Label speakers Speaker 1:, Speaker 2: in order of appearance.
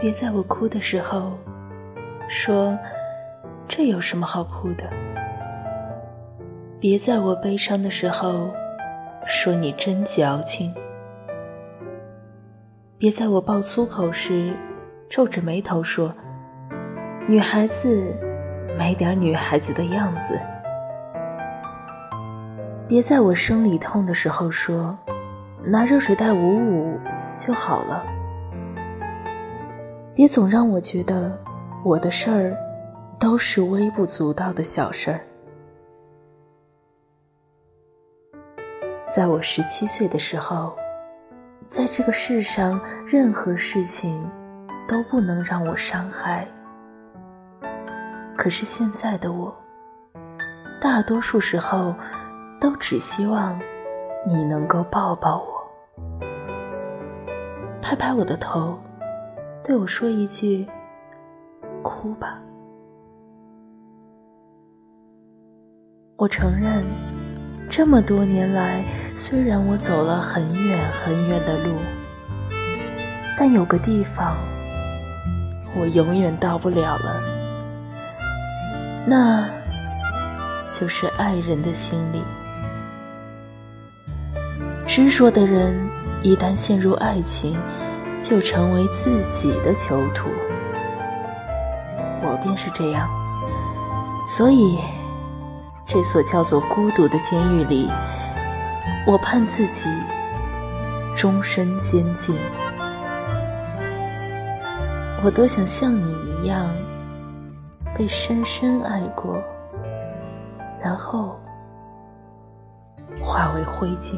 Speaker 1: 别在我哭的时候说这有什么好哭的。别在我悲伤的时候说你真矫情。别在我爆粗口时皱着眉头说女孩子没点女孩子的样子。别在我生理痛的时候说拿热水袋捂捂就好了。别总让我觉得我的事儿都是微不足道的小事儿。在我十七岁的时候，在这个世上任何事情都不能让我伤害。可是现在的我，大多数时候都只希望你能够抱抱我，拍拍我的头。对我说一句：“哭吧。”我承认，这么多年来，虽然我走了很远很远的路，但有个地方我永远到不了了，那就是爱人的心里。执着的人一旦陷入爱情，就成为自己的囚徒，我便是这样。所以，这所叫做孤独的监狱里，我盼自己终身监禁。我多想像你一样，被深深爱过，然后化为灰烬。